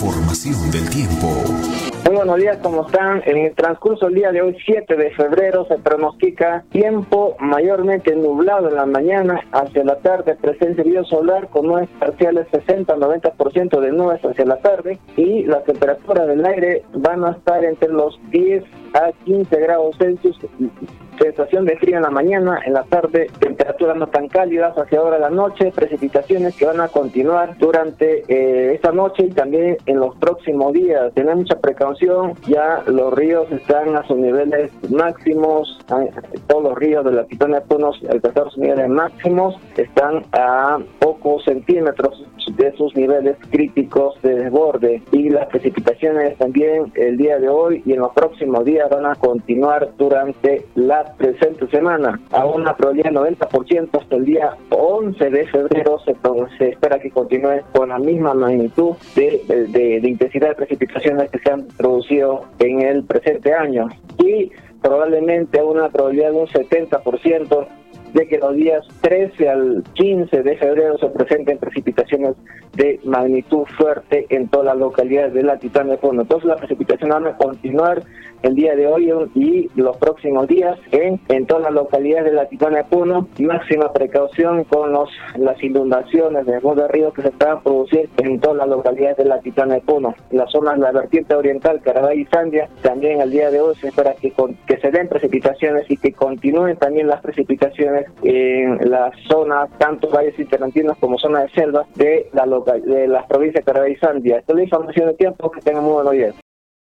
información del tiempo. Muy buenos días, ¿cómo están? En el transcurso del día de hoy, 7 de febrero, se pronostica tiempo mayormente nublado en la mañana, hacia la tarde presencia de solar con nubes parciales 60-90% de nubes hacia la tarde y la temperatura del aire van a estar entre los 10 a 15 grados Celsius sensación de frío en la mañana, en la tarde temperaturas no tan cálidas hacia ahora la noche, precipitaciones que van a continuar durante eh, esta noche y también en los próximos días. Tener mucha precaución, ya los ríos están a sus niveles máximos, todos los ríos de la Pitona de alcanzar sus niveles máximos, están a pocos centímetros de sus niveles críticos de desborde y las precipitaciones también el día de hoy y en los próximos días van a continuar durante la presente semana a una probabilidad de 90% hasta el día 11 de febrero. Se, espera que continúe con la misma magnitud de, de, de intensidad de precipitaciones que se han producido en el presente año. Y probablemente una probabilidad de un 70% de que los días 13 al 15 de febrero se presenten precipitaciones de magnitud fuerte en todas las localidades de la Titán de Fondo. Entonces las precipitaciones van a continuar el día de hoy y los próximos días en, en todas las localidades de la Titana de Puno. Máxima precaución con los, las inundaciones de de río que se están a producir en todas las localidades de la Titana de Puno. Las zonas de la vertiente oriental, Carabay y Sandia, también el día de hoy se espera que, que se den precipitaciones y que continúen también las precipitaciones en las zonas, tanto valles interantinos como zonas de selva de la de las provincias de Carabay y Sandia. Esta es la información de tiempo, que tengan muy buenos días.